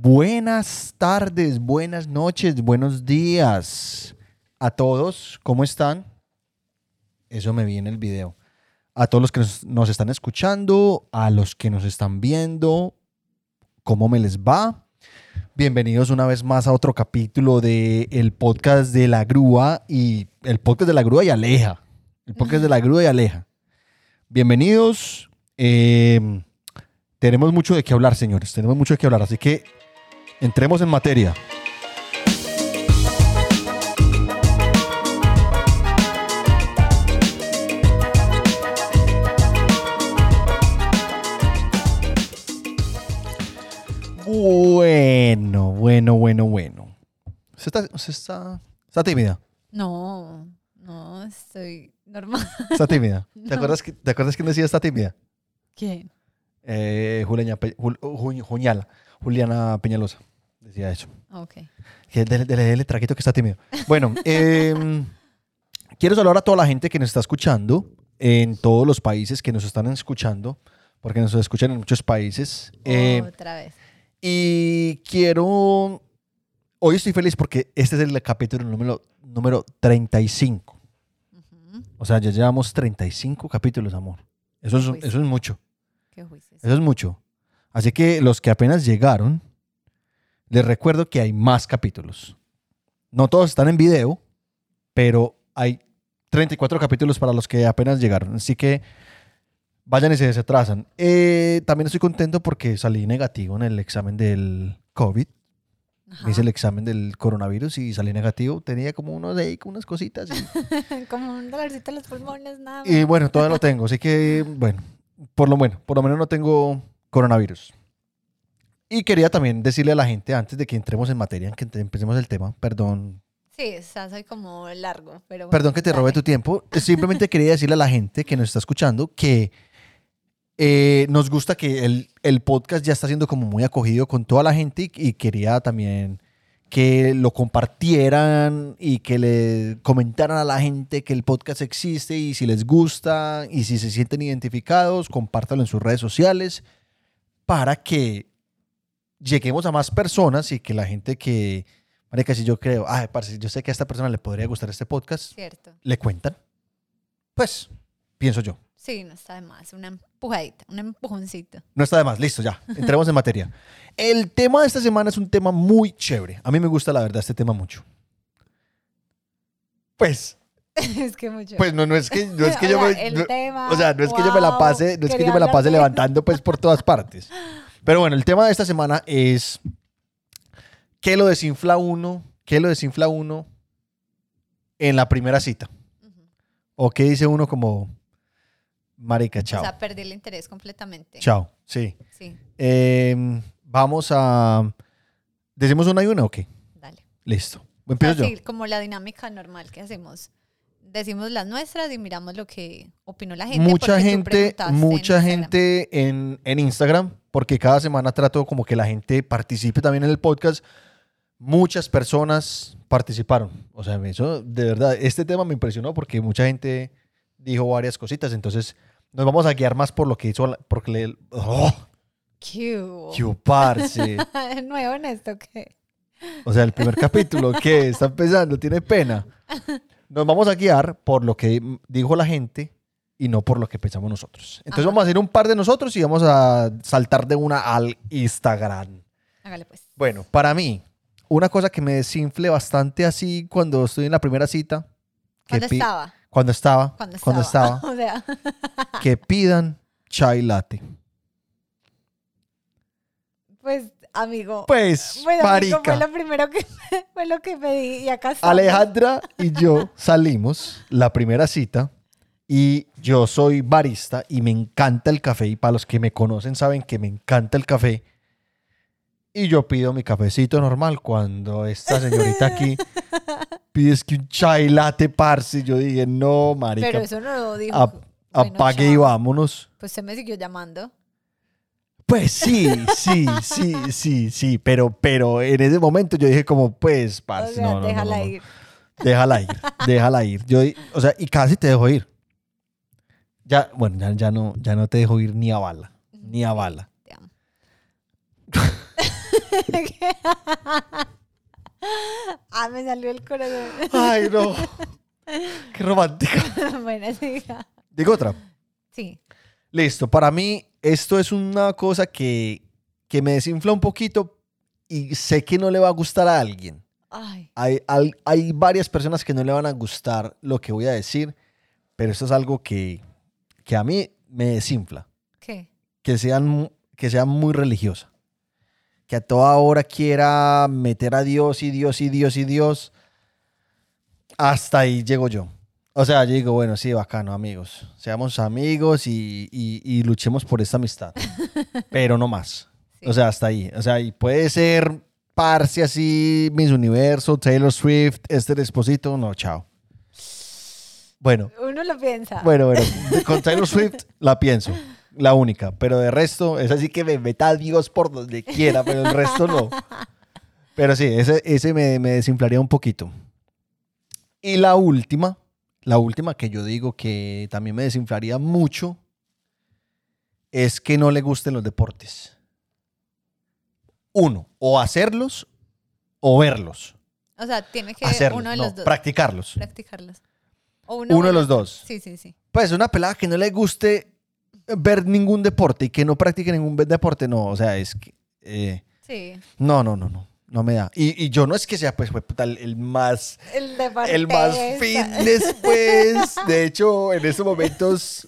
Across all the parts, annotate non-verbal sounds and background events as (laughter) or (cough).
Buenas tardes, buenas noches, buenos días a todos. ¿Cómo están? Eso me vi en el video. A todos los que nos, están escuchando, a los que nos están viendo, ¿cómo me les va? Bienvenidos una vez más a otro capítulo del el podcast de la grúa y el podcast de la grúa y Aleja. El podcast de la grúa y Aleja. Bienvenidos. Eh, tenemos mucho de qué hablar, señores. Tenemos mucho de qué hablar. Así que entremos en materia. Bueno, bueno, bueno, bueno. ¿Usted está, usted está, está tímida? No, no, estoy normal. Está tímida. (laughs) ¿Te, acuerdas que, ¿Te acuerdas quién decía está tímida? ¿Quién? Eh, Juliana, Juliana Peñalosa decía eso. Ok. Que dele, dele, dele traguito que está tímido. Bueno, (laughs) em, quiero saludar a toda la gente que nos está escuchando en todos los países que nos están escuchando, porque nos escuchan en muchos países. Eh, Otra vez. y quiero... Hoy estoy feliz porque este es el capítulo número, número 35. Ujú. O sea, ya llevamos 35 capítulos, amor. Eso es, eso es mucho. Qué. Eso es mucho. Así que los que apenas llegaron, les recuerdo que hay más capítulos. No todos están en video, pero hay 34 capítulos para los que apenas llegaron. Así que vayan y se desatrasan. Eh, también estoy contento porque salí negativo en el examen del COVID. Ajá. Hice el examen del coronavirus y salí negativo. Tenía como unos de unas cositas. Y, (laughs) Como un dolorcito en los pulmones, nada más. y bueno, todavía lo tengo. Así que, bueno, por lo bueno, por lo menos no tengo coronavirus. Y quería también decirle a la gente, antes de que entremos en materia, que empecemos el tema, perdón, Sí, sea, soy como largo, pero... perdón que te robe dale. tu tiempo, simplemente (laughs) quería decirle a la gente que nos está escuchando que eh, nos gusta que el, el podcast ya está siendo como muy acogido con toda la gente y, y quería también que lo compartieran y que le comentaran a la gente que el podcast existe y si les gusta y si se sienten identificados, compártalo en sus redes sociales para que lleguemos a más personas y que la gente que, marica, si yo creo, ay, parce, yo sé que a esta persona le podría gustar este podcast, Cierto. le cuentan, pues pienso yo. Sí, no está de más. Una empujadita, un empujoncito. No está de más, listo, ya. (laughs) Entremos en materia. El tema de esta semana es un tema muy chévere. A mí me gusta, la verdad, este tema mucho. Pues, (laughs) es que mucho. pues no, no es que, no es que (laughs) O yo sea, me, el no- tema, o sea, no es que yo me la wow, pase, no es que yo me la pase levantando pues por todas partes. Pero bueno, el tema de esta semana es ¿qué lo desinfla uno? ¿Qué lo desinfla uno en la primera cita? ¿O qué dice uno como marica, chao? O sea, perdí el interés completamente. chao, sí. Sí, Em, vamos a... ¿Decimos una y una o qué? dale. Listo. Empiezo yo. como la dinámica normal que hacemos. Decimos las nuestras y miramos lo que opinó la gente. mucha gente, en mucha Instagram. gente en, en Instagram, porque cada semana trato como que la gente participe también en el podcast. Muchas personas participaron. O sea, eso de verdad, este tema me impresionó porque mucha gente dijo varias cositas. Entonces, nos vamos a guiar más por lo que hizo, porque le... ¡Oh! ¿Qué hubo? ¡Qué parce! (laughs) Nuevo en esto que. O sea, el primer capítulo, ¿qué? Está empezando, tiene pena. (laughs) Nos vamos a guiar por lo que dijo la gente y no por lo que pensamos nosotros. Entonces Ajá. vamos a hacer un par de nosotros y vamos a saltar de una al Instagram. Hágale pues. Bueno, para mí, una cosa que me desinfle bastante así cuando estoy en la primera cita. que ¿Dónde pi- estaba? Cuando estaba. Cuando Cuando estaba. estaba. (laughs) o sea, que pidan chai latte. pues, amigo. Pues, bueno, marica. fue lo primero que (laughs) fue lo que pedí y acá. Alejandra y yo salimos la primera cita y yo soy barista y me encanta el café y para los que me conocen saben que me encanta el café y yo pido mi cafecito normal cuando esta señorita aquí (laughs) pide es que un chai latte parce yo dije no marica Pero eso no lo dijo. ap- Bueno, apague y vámonos Pues se me siguió llamando. Pues sí sí sí sí sí pero pero en ese momento yo dije como pues O parce sea, no, no, déjala no, no. ir. Déjala ir, déjala ir. Yo, o sea, y casi te dejo ir. Ya, bueno, ya, ya no, ya no te dejo ir ni a bala, ni a bala. Te amo. (laughs) (laughs) ah, me salió el corazón. Ay, no. (laughs) Qué romántica. bueno, siga. Digo otra. Sí. Listo, para mí esto es una cosa que, que me desinfla un poquito y sé que no le va a gustar a alguien. Ay, Hay, hay varias personas que no le van a gustar lo que voy a decir, pero esto es algo que, que a mí me desinfla. ¿qué? Que, sean, que sea muy religiosa. Que a toda hora quiera meter a Dios y Dios y Dios y Dios. Hasta ahí llego yo. O sea, yo digo, bueno, sí, bacano, amigos. Seamos amigos y, y- y luchemos por esta amistad. (laughs) Pero no más. Sí. O sea, hasta ahí. O sea, y puede ser Parse así, Miss Universo, Taylor Swift, Esther Esposito. No, chao. Bueno, Uno lo piensa. bueno, bueno. Con Taylor Swift la pienso. La única. Pero de resto, es así que me meta a Dios por donde quiera, pero el resto no. Pero sí, ese, ese me, me desinflaría un poquito. Y la última, la última que yo digo que también me desinflaría mucho, es que no le gusten los deportes. Uno, o hacerlos o verlos. O sea, tiene que Hacerlos, uno de no, los dos practicarlos. practicarlos. O Uno de los dos. Sí, sí, sí. Pues una pelada que no le guste ver ningún deporte y que no practique ningún deporte, no, o sea, es que... eh, Sí. no, no, no, no, no me da. Y, y yo no es que sea, pues, el, el más... El más fitness, pues. De hecho, en estos momentos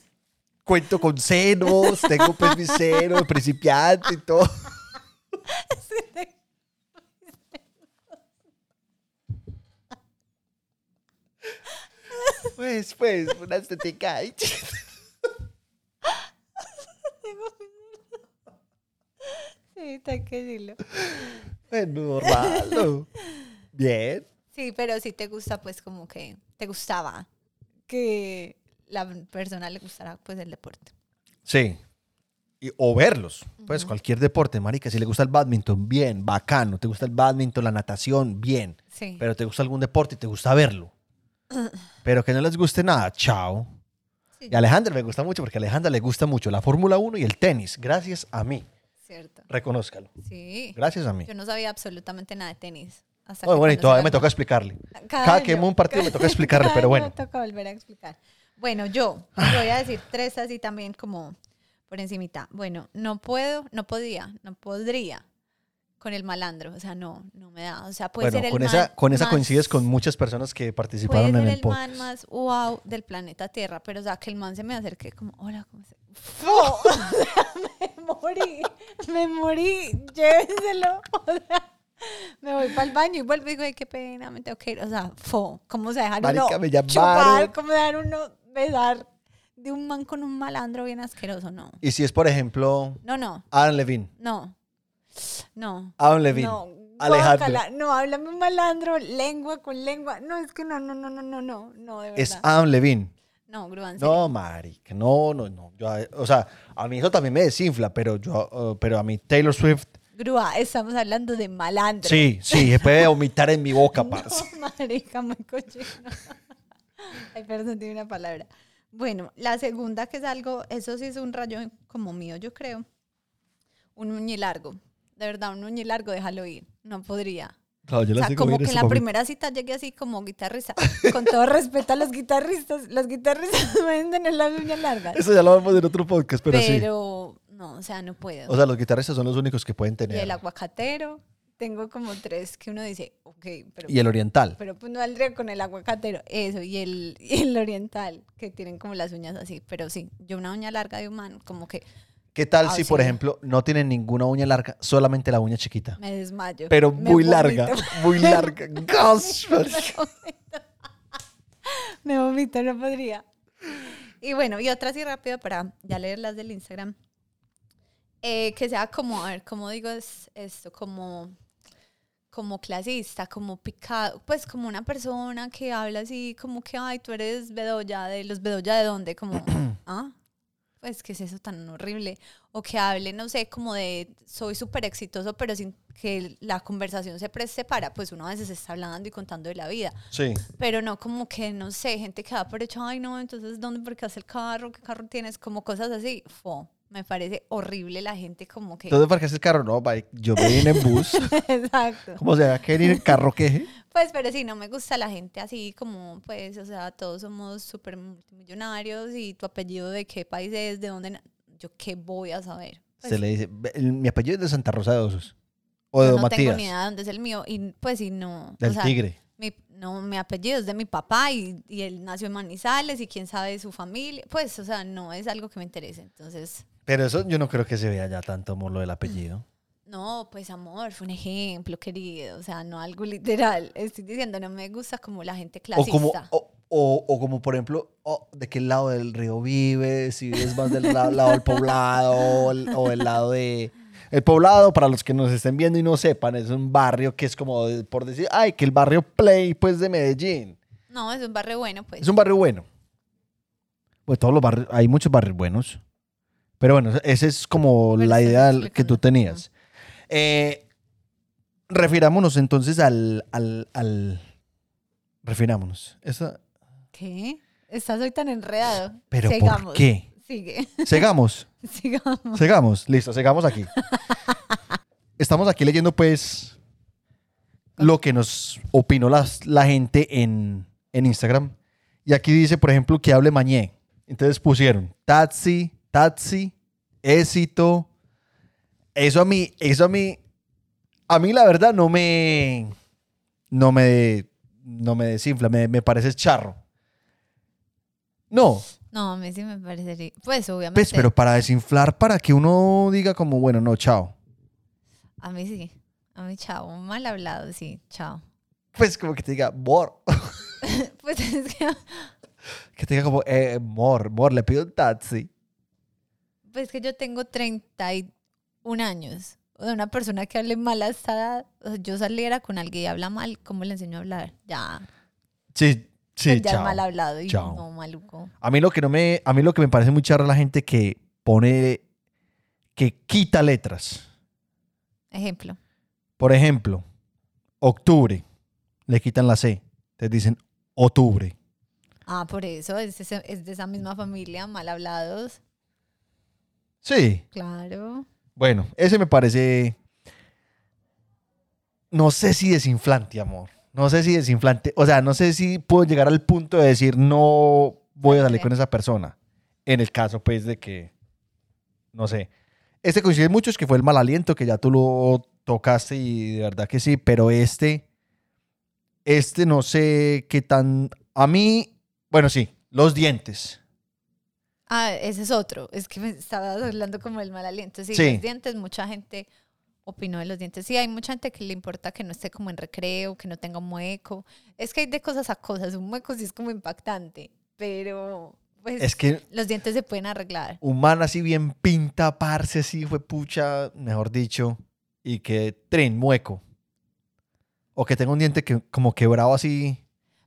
cuento con senos, tengo pues mis senos, principiante y todo. Pues, pues, una estética. Ahí. Sí, tengo que decirlo. Bueno, normal. ¿no? Bien. Sí, pero si te gusta, pues como que te gustaba que la persona le gustara pues el deporte. Sí. Y- o verlos. Pues cualquier deporte, marica. Si le gusta el badminton, bien, bacano. Te gusta el badminton, la natación, bien. Sí. Pero te gusta algún deporte y te gusta verlo. (clears throat) Pero que no les guste nada, chao. Sí, Y a Alejandra me gusta mucho porque a Alejandra le gusta mucho la Fórmula 1 y el tenis. Gracias a mí. Cierto. Reconózcalo. Sí. Gracias a mí. Yo no sabía absolutamente nada de tenis. Hasta Bueno, que bueno, y todavía me toca explicarle. Cada, Cada que año. vemos un partido me toca (laughs) explicarle, Cada pero bueno. Me toca volver a explicar. Bueno, yo voy a decir tres así también como por encimita. Bueno, no puedo, no podía, no podría con el malandro. O sea, no, no me da. O sea, puede bueno, ser el con man esa, con esa más- coincides con muchas personas que Puede participaron ser en el, el podcast. man más wow del planeta Tierra, pero o sea, que el man se me acerque como, hola, ¿cómo se...? (laughs) ¡Fo! (laughs) O sea, morí, me morí, llévenselo. O sea, me voy para el baño y vuelvo y digo, ay, qué pena, me tengo que ir. O sea, fo, ¿cómo se dejar Marica, uno chupar? ¿Cómo dejar uno besar de un man con un malandro bien asqueroso? No, Y si es, por ejemplo, no, no, Adam Levine. no, no. Adam Levine. No, Alejandro. no, háblame un malandro, lengua con lengua. No, es que no, no, no, no, no, no, no, de verdad. Es Adam Levine. No, Grúa, en No, marica, no, no, no. Yo, o sea, a mí eso también me desinfla, pero yo, eh, pero a mí Taylor Swift, Grúa, estamos hablando de malandro. sí, sí, se puede vomitar en mi boca, (laughs) parce. No, marica, muy cochino. (laughs) Ay, perdón, tiene una palabra. Bueno, la segunda que es algo, eso sí es un rayo como mío, yo creo. Un uñi largo. De verdad, un uñi largo, déjalo ir. No podría. Claro, yo O sea, como que en la primera cita llegué así como guitarrista. Con todo respeto a los guitarristas, los guitarristas (laughs) pueden tener las uñas largas. Eso ya lo vamos en otro podcast, pero, sí. Pero, no, o sea, no puedo. O sea, los guitarristas son los únicos que pueden y tener. el aguacatero, tengo como tres que uno dice, ok, pero Y el oriental. pero pues no valdría con el aguacatero, eso, y el, y el oriental, que tienen como las uñas así, pero sí, yo una uña larga de humano, como que ¿Qué tal Ah, si, por sí. ejemplo, no tienen ninguna uña larga, solamente la uña chiquita? me desmayo. Pero me muy vomito, larga, muy larga. (laughs) Gosh, Me vomito, no podría. Y bueno, y otra así rápido para ya leer las del Instagram. Eh, que sea como, a ver, ¿cómo digo es esto? Como, como clasista, como picado, pues como una persona que habla así, como que, ay, tú eres Bedoya, de los Bedoya de dónde, como, (clears throat) ¿ah? Pues, ¿qué es eso tan horrible? O que hable, no sé, como de, soy súper exitoso, pero sin que la conversación se preste para, pues uno a veces está hablando y contando de la vida Sí. pero no como que, no sé, gente que da por hecho, ay no, entonces, ¿dónde, por qué hace el carro? ¿Qué carro tienes? Como cosas así, fo. Me parece horrible la gente como que... ¿Dónde parqueaste el carro? No, bye, yo me vine en bus. (laughs) Exacto. ¿Cómo se va a querer el carro queje? Pues, pero sí, no me gusta la gente así como, pues, o sea, todos somos súper multimillonarios y tu apellido de qué país es, de dónde... Yo qué voy a saber. Pues, Se le dice, "Ve, el- mi apellido es de Santa Rosa de Osos. O de yo Don no tengo Matías. ni idea de dónde es el mío y pues sí, no. Del o sea, Tigre. Mi, no, mi apellido es de mi papá y, y él nació en Manizales y quién sabe de su familia. Pues, o sea, no es algo que me interese. Entonces, Pero eso yo no creo que se vea ya tanto amor lo del apellido. no, pues amor, fue un ejemplo, querido. O sea, no algo literal. Estoy diciendo, no me gusta como la gente O clasista. como, o, o- o como, por ejemplo, o de qué lado del río vives, si vives más del la- lado del poblado o el, o el lado de... El poblado, para los que nos estén viendo y no sepan, es un barrio que es como, por decir, ay, que el barrio Play, pues, de Medellín. No, es un barrio bueno, pues. Es un barrio bueno. Pues todos los barrios, hay muchos barrios buenos. Pero bueno, esa es como la idea que tú tenías. Eh, refirámonos entonces al... al, al refirámonos. Esa- ¿Qué? Estás hoy tan enredado. ¿Pero por qué? Sigue. Segamos, (laughs) Sigamos. segamos. Listo, segamos aquí. (laughs) Estamos aquí leyendo pues lo que nos opinó las- la gente en, en Instagram. Y aquí dice, por ejemplo, que hable mañé. Entonces pusieron taxi, taxi, éxito. Eso a mí, eso a mí, a mí la verdad no me, no me, no me desinfla, me, me parece charro. No, No, a mí sí me parecería. Pues, obviamente. pues, pero para desinflar, para que uno diga como, bueno, no, chao. A mí sí. A mí, chao. Mal hablado, sí. Chao. Pues como que te diga, mor, (laughs) Pues es que, que te diga como, eh, mor, mor, le pido un taxi. Pues que yo tengo 31 años. O sea, una persona que hable mal a esta edad. o sea, yo saliera con alguien y habla mal, ¿cómo le enseño a hablar? Ya. Sí, sí, pues ya es mal hablado y Chao. no maluco. A mí lo que no me, a mí lo que me parece muy charro es la gente que pone, que quita letras. Ejemplo. Por ejemplo, octubre, le quitan la C, te dicen octubre. Ah, por eso. Es, es de esa misma familia, mal hablados. Sí, Claro. bueno, ese me parece, no sé si desinflante, amor. No sé si desinflante, o sea, no sé si puedo llegar al punto de decir no voy a salir con esa persona. En el caso, pues, de que, no sé. Este coincide mucho, es que fue el mal aliento, que ya tú lo tocaste y de verdad que sí, pero este, este no sé qué tan, a mí, bueno, sí, los dientes. Ah, ese es otro. Es que me estabas hablando como el mal aliento. Sí, Sí. los dientes, mucha gente opinó de los dientes. Sí, hay mucha gente que le importa que no esté como en recreo, que no tenga un mueco. Es que hay de cosas a cosas. Un mueco sí es como impactante, pero pues Es que los dientes se pueden arreglar. un man así bien pinta, parce, así fue pucha, mejor dicho, y que tren, mueco. O que tenga un diente que, como quebrado así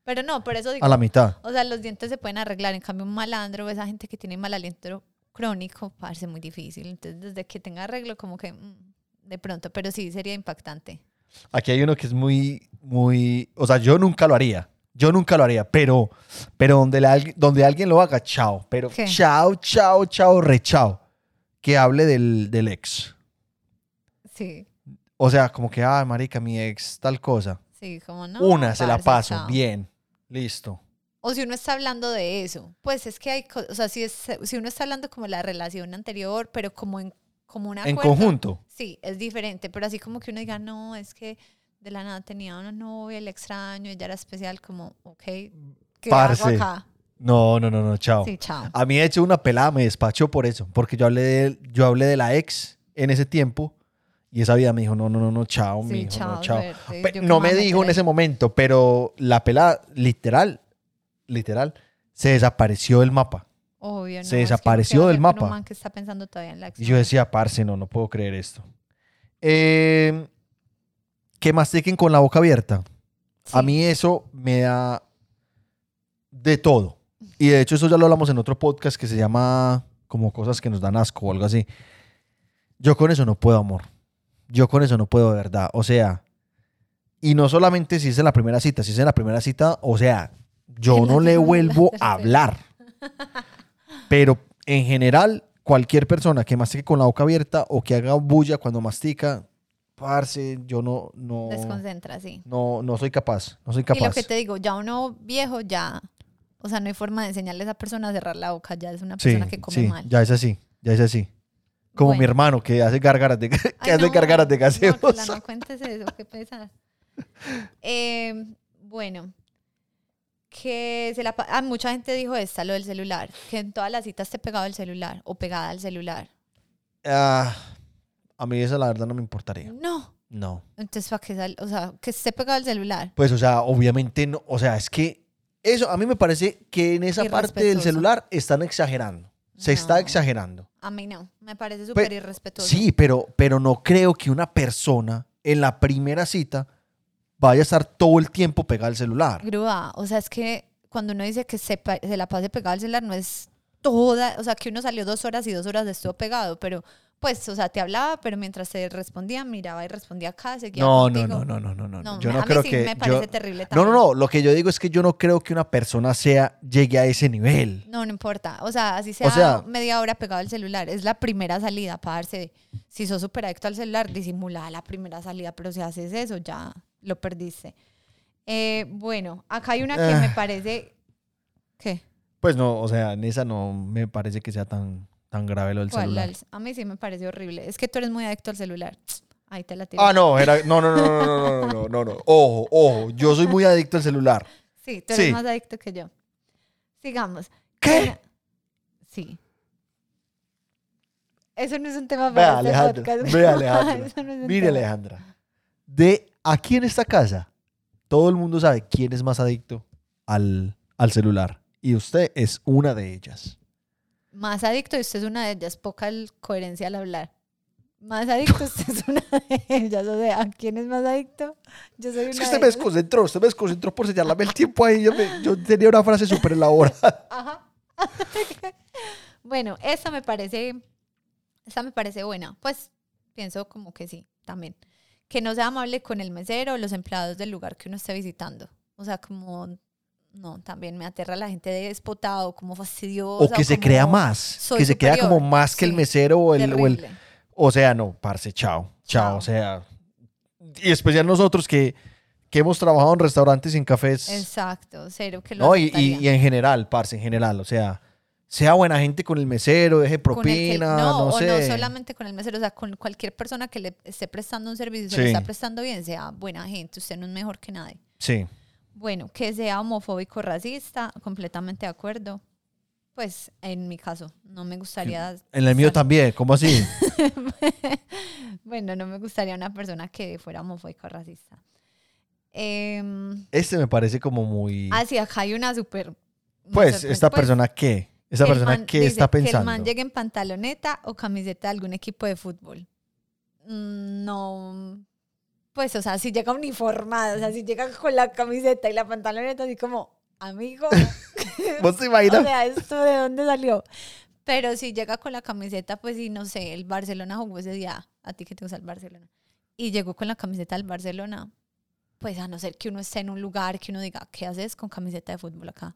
Pero no, por eso digo, a la mitad. o sea, los dientes se pueden arreglar. En cambio, un malandro, esa gente que tiene mal aliento crónico, parece muy difícil. Entonces, desde que tenga arreglo, como que mm, de pronto, pero sí sería impactante. Aquí hay uno que es muy, muy, o sea, yo nunca lo haría. Yo nunca lo haría, pero, pero donde, la alguien- donde alguien lo haga, chao. Pero ¿Qué? chao, chao, chao, re chao. Que hable del, del ex. Sí, O sea, como que, ah, marica, mi ex, tal cosa. sí, como no. Una, se la paso, chao. bien, listo. O si uno está hablando de eso, pues es que hay, o sea, si, es, si uno está hablando como la relación anterior, pero como en como una En conjunto. Sí, es diferente, pero así como que uno diga, no, es que de la nada tenía una novia, el extraño, ella era especial, como, ok, ¿qué Parce. hago acá? No, no, no, no, chao. Sí, chao. A mí, de hecho, una pelada me despachó por eso, porque yo hablé de, yo hablé de la ex en ese tiempo y esa vida me dijo, no, no, no, no, chao, Sí, mijo, chao, no, chao. no me dijo en ese momento, pero la pelada, literal, literal, se desapareció del mapa. Obvio, no, se es que desapareció del mapa. man que está pensando todavía en la Y yo decía, parce, no, no puedo creer esto. Eh, que mastiquen con la boca abierta. A mí eso me da de todo. Y de hecho eso ya lo hablamos en otro podcast que se llama como cosas que nos dan asco o algo así. Yo con eso no puedo, amor. Yo con eso no puedo, de verdad. O sea, y no solamente si es en la primera cita, si es en la primera cita, o sea, yo no le vuelvo (laughs) a hablar. Pero en general, cualquier persona que mastique con la boca abierta o que haga bulla cuando mastica, parce, yo no, no, Desconcentra, sí. no, no soy capaz, no soy Y lo capaz. que te digo, ya uno viejo, ya. O sea, no hay forma de enseñarle a esa persona a cerrar la boca. Ya es una Sí, persona que come sí, mal. ya es así, ya es así. Como mi hermano que hace gárgaras de, que Ay, hace no, gárgaras de gaseosa. No, Carla, no cuentes eso, qué pesar. (laughs) Eh, bueno, que se la... Ah, mucha gente dijo esta, lo del celular. Que en todas las citas esté pegado el celular o pegada al celular. Ah, a mí eso la verdad no me importaría. No. No. Entonces, ¿para qué sal- O sea, que esté pegado al celular. Pues, o sea, obviamente no. O sea, es que eso a mí me parece que en esa parte del celular están exagerando. Se está exagerando. A mí no. Me parece súper irrespetuoso. Sí, pero, pero no creo que una persona en la primera cita vaya a estar todo el tiempo pegada al celular. Grúa, o sea, es que cuando uno dice que se, la pase pegado al celular, no es toda, o sea, que uno salió dos horas y dos horas estuvo pegado, pero pues, o sea, te hablaba, pero mientras te respondía, miraba y respondía acá, seguía No, no, no, no, no, no, no. No, Yo me- no a mí creo sí que. me parece yo- terrible No, no, también. no. Lo que yo digo es que yo no creo que una persona sea llegue a ese nivel. No, no importa. O sea, así sea, sea- media hora pegado al celular. Es la primera salida para darse. Si sos súper adicto al celular, disimula la primera salida. Pero si haces eso, ya lo perdiste. Eh, bueno, acá hay una que me Ah. parece. ¿Qué? Pues no, o sea, en esa no me parece que sea tan, tan grave lo del ¿Cuál? celular. La- A mí sí me parece horrible. Es que tú eres muy adicto al celular. Ahí te la tiro. Ah, no, era, no, no, no, no, no, no, no, no, no. Ojo, ojo. Yo soy muy adicto al celular. Sí, tú eres Sí. más adicto que yo. Sigamos. ¿Qué? Sí. Eso no es un tema Vea, para este Alejandra. podcast. Vea, (laughs) Alejandra. Eso no es un Mire, tema. Alejandra. De aquí en esta casa, todo el mundo sabe quién es más adicto al, al celular. Y usted es una de ellas. Más adicto y usted es una de ellas. Poca coherencia al hablar. Más adicto (laughs) usted es una de ellas. O sea, ¿quién es más adicto? Yo soy una Es que de usted me ellas. desconcentró, usted me desconcentró por señalarme el tiempo ahí. Yo, me- yo tenía una frase súper elaborada. (laughs) Ajá. (laughs) bueno, esa me parece, esa me parece buena. Pues pienso como que sí, también. Que no sea amable con el mesero o los empleados del lugar que uno esté visitando. O sea, como, no, también me aterra la gente despotado, como fastidiosa. O que se crea más. Que se crea como más que el Sí, mesero o el, o el, terrible. O sea, no, parce, chao. Chao. Chao. O sea. Y especial nosotros que, que hemos trabajado en restaurantes y en cafés. Exacto, cero que lo no, y, y- en general, parce, en general. O sea, sea buena gente con el mesero, deje Con el que- propina, no, no, o sé. no solamente con el mesero, o sea, con cualquier persona que le esté prestando un servicio y se Sí. está prestando bien, sea buena gente, usted no es mejor que nadie. Sí. Bueno, que sea homofóbico racista, completamente de acuerdo. Pues en mi caso, no me gustaría. En el mío también, ¿cómo así? (laughs) bueno, no me gustaría una persona que fuera homofóbico racista. Em, Este me parece como muy. ah, sí, acá hay una súper. pues, sorprende. esta Pues, persona qué? El persona man qué dice está Que el pensando. man llegue en pantaloneta o camiseta de algún equipo de fútbol. Mm, No. Pues, o sea, si llega uniformado, o sea, si llega con la camiseta y la pantaloneta, así como, amigo. (laughs) ¿Vos te o imaginas? sea, ¿esto de dónde salió? Pero si llega con la camiseta, pues, y no sé, el Barcelona jugó ese día, a ti que te gusta el Barcelona, y llegó con la camiseta del Barcelona, pues, a no ser que uno esté en un lugar que uno diga, ¿qué haces con camiseta de fútbol acá?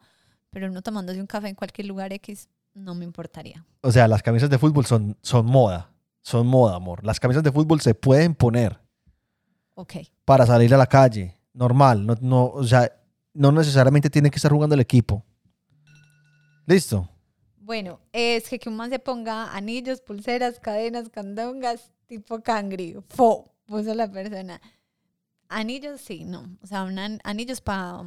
Pero uno tomándose un café en cualquier lugar X, no me importaría. O sea, las camisas de fútbol son, son moda. Son moda, amor. Las camisas de fútbol se pueden poner Ok. para salir a la calle. Normal. No, no, o sea, no necesariamente tiene que estar jugando el equipo. Listo. Bueno, es que que un man se ponga anillos, pulseras, cadenas, candongas, tipo cangri. Fo, puso la persona. Anillos, sí, no. O sea, una- anillos para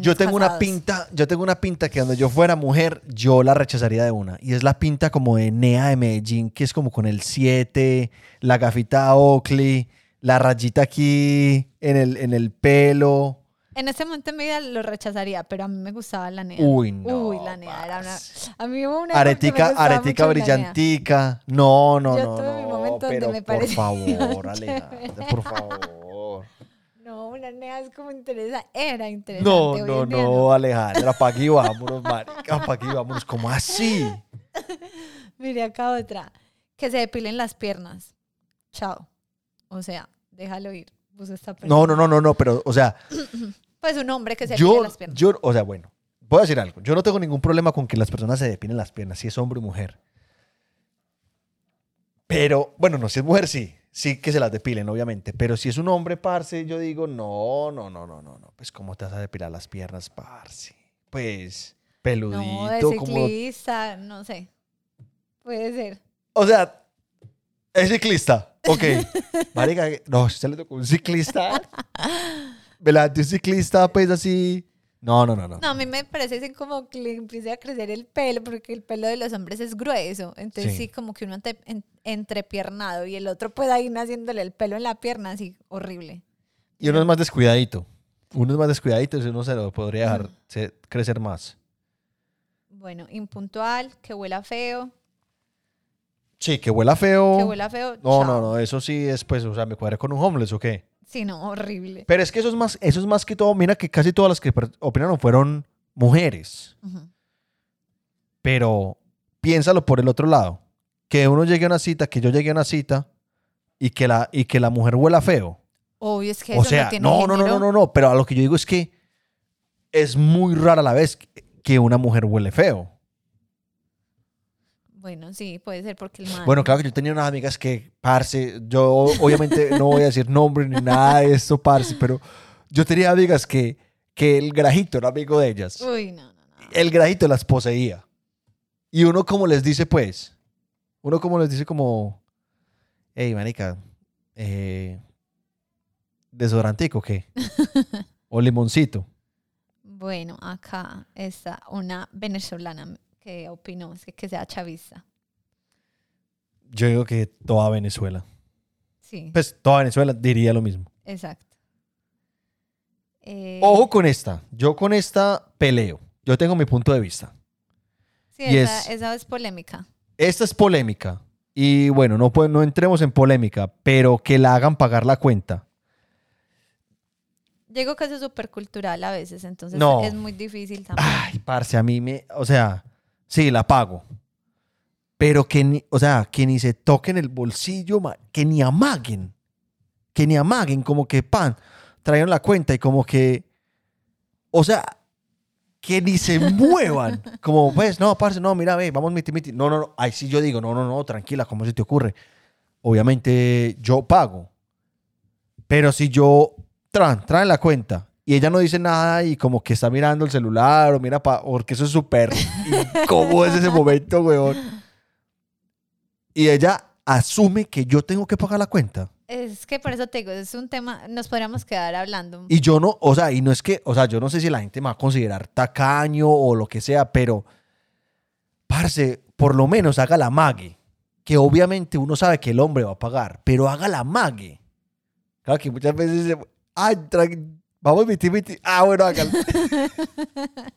Yo tengo una pinta, yo tengo una pinta que cuando yo fuera mujer, yo la rechazaría de una. Y es la pinta como de Nea de Medellín, que es como con el 7, la gafita Oakley, la rayita aquí en el, en el pelo. En este momento en mi vida lo rechazaría, pero a mí me gustaba la nea. Uy, no. Uy, la nea era una... A mí hubo una... Aretica, aretica brillantica. No, no, Yo no, tuve mi no. donde me por favor. (laughs) Alejandra, por favor. No, una nea es como interesante. Era interesante. No, no, día no, Alejandra, pa' aquí vámonos, marica, pa' aquí vámonos. ¿Cómo así? (laughs) Mire acá otra. Que se depilen las piernas. Chao. O sea, déjalo ir. No, no, no, no, no, pero, o sea, (clears throat) Pues un hombre que se yo, las piernas. yo, o sea, bueno, voy a decir algo. Yo no tengo ningún problema con que las personas se depilen las piernas, si es hombre o mujer. Pero, bueno, no, si es mujer, sí. Sí que se las depilen, obviamente. Pero si es un hombre, parce, yo digo, no, no, no, no, no, no. Pues, ¿cómo te vas a depilar las piernas, parce? Pues, peludito. No, de como... ciclista, no sé. Puede ser. O sea, es ciclista. (laughs) Ok. Marica, no, se le tocó un ciclista. ¿Verdad? De un ciclista, pues así. No, no, no, no. No, a mí me parece así como que le empiece a crecer el pelo, porque el pelo de los hombres es grueso. Entonces, Sí. sí, como que uno ante- en- entrepiernado y el otro puede ir naciéndole el pelo en la pierna, así horrible. Y uno es más descuidadito. Uno es más descuidadito, entonces uno se lo podría dejar se- crecer más. Bueno, impuntual, que huela feo, Sí, que huela feo. que huela feo. No, chao. no, no, eso sí es, pues, o sea, me cuadré con un homeless o qué. Sí, no, horrible. Pero es que eso es más, eso es más que todo. Mira que casi todas las que opinaron fueron mujeres. Pero piénsalo por el otro lado. Que uno llegue a una cita, que yo llegue a una cita y que la, y que la mujer huela feo. Obvio, es que O eso sea, no tiene no, no, no, no, no, no. Pero a lo que yo digo es que es muy rara la vez que una mujer huele feo. Bueno, sí, puede ser porque el man... Bueno, claro que yo tenía unas amigas que, parce, yo obviamente no voy a decir nombre ni nada de esto, parce, pero yo tenía amigas que, que el grajito era amigo de ellas. Uy, no, no, no. El grajito las poseía. Y uno como les dice, pues, uno como les dice como, hey, manica, eh, desodorantico, ¿qué? (laughs) o limoncito. Bueno, acá está una venezolana que opinó es que, que sea chavista. Yo digo que toda Venezuela. Sí, Pues toda Venezuela diría lo mismo. exacto. Eh, Ojo con esta. Yo con esta peleo. Yo tengo mi punto de vista. sí, y esa, es- esa es polémica. Esta es polémica. Y bueno, no, puede- no entremos en polémica, pero que la hagan pagar la cuenta. Llego que eso es súper cultural a veces, entonces No. es muy difícil también. Ay, parce, a mí me. O sea, sí, la pago. Pero que ni, o sea, que ni se toquen el bolsillo, que ni amaguen. Que ni amaguen, como que pan, trajeron la cuenta y como que. O sea, que ni se (laughs) muevan. Como, pues, no, parce, no, mira, ve, vamos miti, miti. No, no, no. Ahí sí yo digo, no, no, no, tranquila, ¿cómo se te ocurre? Obviamente yo pago. Pero si yo traen, traen la cuenta y ella no dice nada y como que está mirando el celular o mira pa, porque eso es súper (laughs) incómodo es ese momento, weón. Y ella asume que yo tengo que pagar la cuenta. Es que por eso te digo, es un tema, nos podríamos quedar hablando. Y yo no, o sea, y no es que, o sea, yo no sé si la gente me va a considerar tacaño o lo que sea, pero, parce, por lo menos haga la mague. Que obviamente uno sabe que el hombre va a pagar, pero haga la mague. Claro que muchas veces, ay, vamos, miti, miti. Ah, bueno, hágalo. (laughs) (laughs)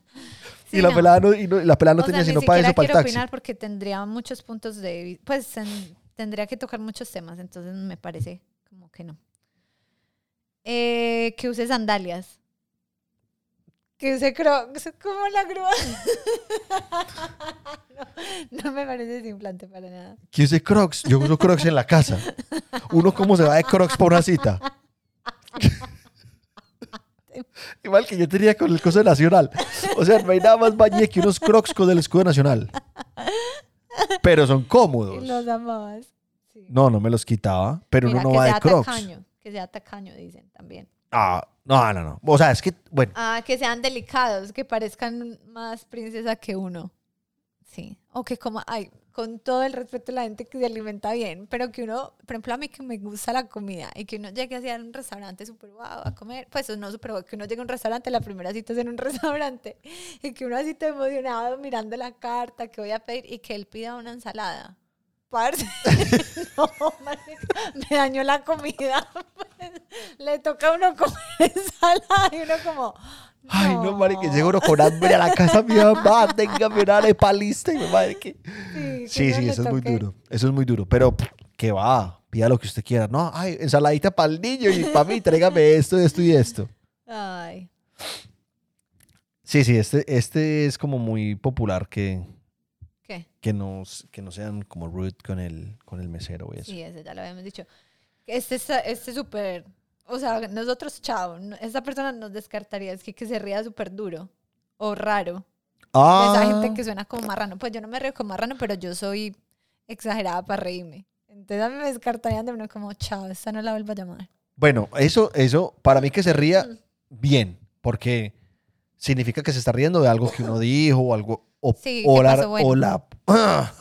Sí, y la no. pelada no, y no- la pelada no O sea, tenía ni sino para eso, para el quiero taxi. opinar porque tendría muchos puntos de pues en- tendría que tocar muchos temas, entonces me parece como que no. Eh, que use sandalias. Que use crocs, como la grúa. (laughs) no, no me parece desimplante para nada. ¿Quién use crocs? Yo uso crocs en la casa. Uno cómo se va de crocs para una cita. Igual que yo tenía con el escudo nacional. O sea, no hay nada más valle que unos crocs con el escudo nacional. Pero son cómodos. Los amabas. Sí. No, no me los quitaba, pero Mira, uno no va de crocs. tacaño, que sea tacaño, dicen también. Ah, no, no, no. O sea, es que, bueno, Ah, que sean delicados, que parezcan más princesa que uno. Sí. O que como, ay, con todo el respeto a la gente que se alimenta bien, pero que uno, por ejemplo, a mí que me gusta la comida y que uno llegue así a un restaurante súper guau a comer, pues no súper guau, que uno llegue a un restaurante, la primera cita es en un (laughs) restaurante, y que uno así está emocionado mirando la carta que voy a pedir y que él pida una ensalada. Parce, (laughs) no, me dañó la comida. (laughs) pues, le toca a uno comer ensalada y uno como... ay, no, marica, que llego uno con hambre a la casa mi mamá, téngame una arepa lista y mi madre que... Sí, que Sí, sí, eso es muy duro. Eso es muy duro. Pero, ¿qué va? Pida lo que usted quiera. No, ay, ensaladita para el niño y para mí, (laughs) tráigame esto, esto y esto. Ay, Sí, sí, este, este es como muy popular que, ¿qué? que, no, que no sean como rude con el, con el mesero y eso. Sí, ese ya lo habíamos dicho. Este está- este súper, o sea, nosotros, chao, esta persona nos descartaría, es que, que se ría súper duro o raro. Ah, Esa gente que suena como marrano. Pues yo no me río como marrano, pero yo soy exagerada para reírme. Entonces a mí me descartarían de uno como, chao, esta no la vuelvo a llamar. Bueno, eso, eso, para mí que se ría, bien, porque significa que se está riendo de algo que uno dijo o algo. O, Sí, o la, bueno. o la- (laughs)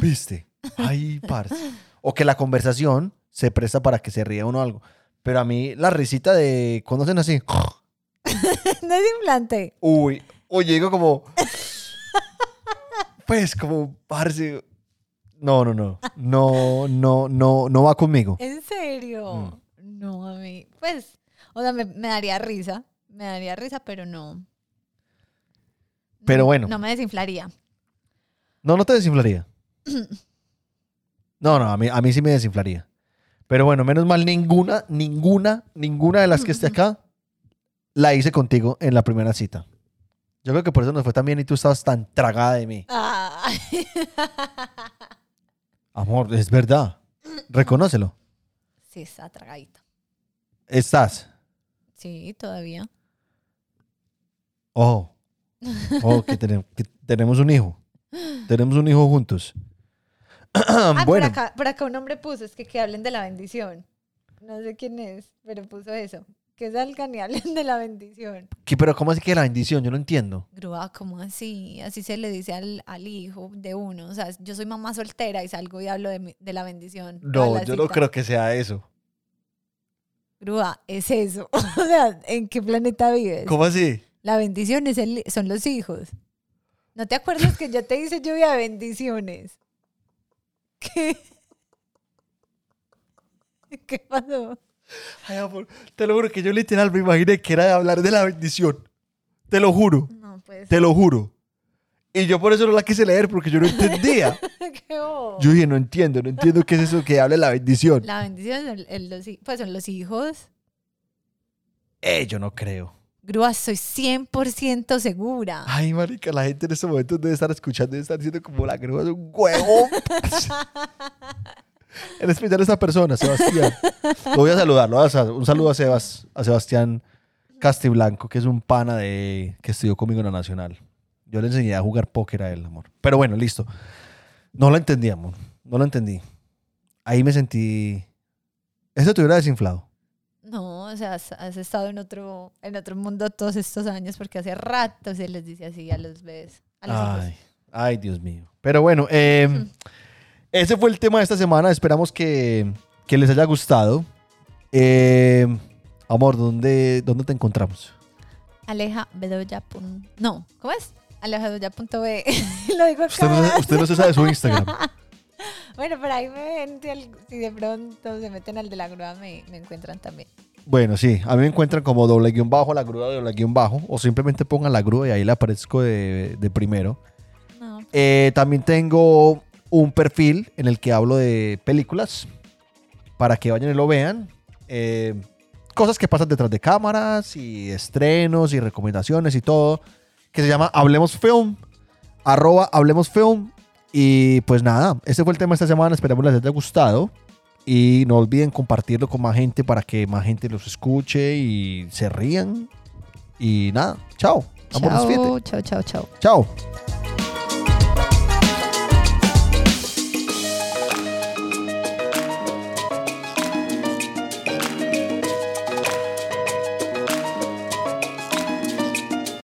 ¿Viste? Ay, parce. O que la conversación se presta para que se ría uno algo. Pero a mí la risita de cuando hacen así. (laughs) no es implante. Uy, oye, digo como. Pues como, parce. No, no, no. No, no, no, no va conmigo. ¿En serio? Mm. No, a mí. Pues, o sea, me, me daría risa. Me daría risa, pero no. Pero No- bueno. No me desinflaría. No, no te desinflaría. No, no, a mí, a mí sí me desinflaría. Pero bueno, menos mal, ninguna, ninguna, ninguna de las que esté acá la hice contigo en la primera cita. Yo creo que por eso nos fue tan bien y tú estabas tan tragada de mí. (laughs) Amor, es verdad. Reconócelo. sí, está tragadita. Estás. Sí, todavía. Ojo. Ojo, que, (laughs) tenemos, que tenemos un hijo. Tenemos un hijo juntos. (clears throat) Ah, por bueno, acá, por acá un hombre puso, es que, que hablen de la bendición. No sé quién es, pero puso eso. Que salgan y (laughs) hablen de la bendición. ¿qué- pero ¿cómo así que la bendición? Yo no entiendo. Grúa, ¿cómo así? Así se le dice al, al hijo de uno. O sea, yo soy mamá soltera y salgo y hablo de, mi- de la bendición. No, la yo no creo que sea eso. Grúa, es eso. (laughs) o sea, ¿en qué planeta vives? ¿Cómo así? La bendición es el- son los hijos. ¿No te acuerdas que yo te hice lluvia de bendiciones? (laughs) ¿Qué? ¿Qué pasó? Ay, amor, te lo juro que yo literal me imaginé que era de hablar de la bendición. Te lo juro, No, pues. te lo juro. Y yo por eso no la quise leer porque yo no (laughs) entendía. Qué. Yo dije, no entiendo, no entiendo qué es eso que habla de la bendición. La bendición son, los, pues son los hijos. Eh, yo no creo. Grúa, soy 100% segura. Ay, marica, la gente en estos momentos debe estar escuchando, debe estar diciendo como la grúa es un huevo. (laughs) en especial esta persona, Sebastián. Lo voy a saludar, voy a sal- un saludo a, Sebas, a Sebastián Castiblanco, que es un pana de, que estudió conmigo en la Nacional. Yo le enseñé a jugar póker a él, amor. Pero bueno, listo. No lo entendí, amor. No lo entendí. Ahí me sentí... Eso te hubiera desinflado. No, o sea, has, has estado en otro, en otro mundo todos estos años porque hace rato se les dice así a los bebés. A los hijos. Ay, ay, Dios mío. Pero bueno, eh, ese fue el tema de esta semana. Esperamos que, que les haya gustado. Eh, amor, ¿dónde, ¿dónde te encontramos? Aleja Bedoya. No, ¿cómo es? Alejabedoya.be. (laughs) Lo digo Usted no, usted no se sabe su Instagram. (laughs) Bueno, por ahí me ven, si, de pronto se meten al de la grúa, me, me encuentran también. Bueno, sí, a mí me encuentran como doble guion bajo, la grúa doble guion bajo, o simplemente pongan la grúa y ahí le aparezco de, de primero. No, Eh, también tengo un perfil en el que hablo de películas para que vayan y lo vean. Eh, cosas que pasan detrás de cámaras y estrenos y recomendaciones y todo. Que se llama Hablemos Film. Arroba Hablemos Film. Y pues nada, este fue el tema de esta semana. Esperamos les haya gustado. Y no olviden compartirlo con más gente para que más gente los escuche y se rían. Y nada, chao. Despídete. chao, chao, chao. Chao.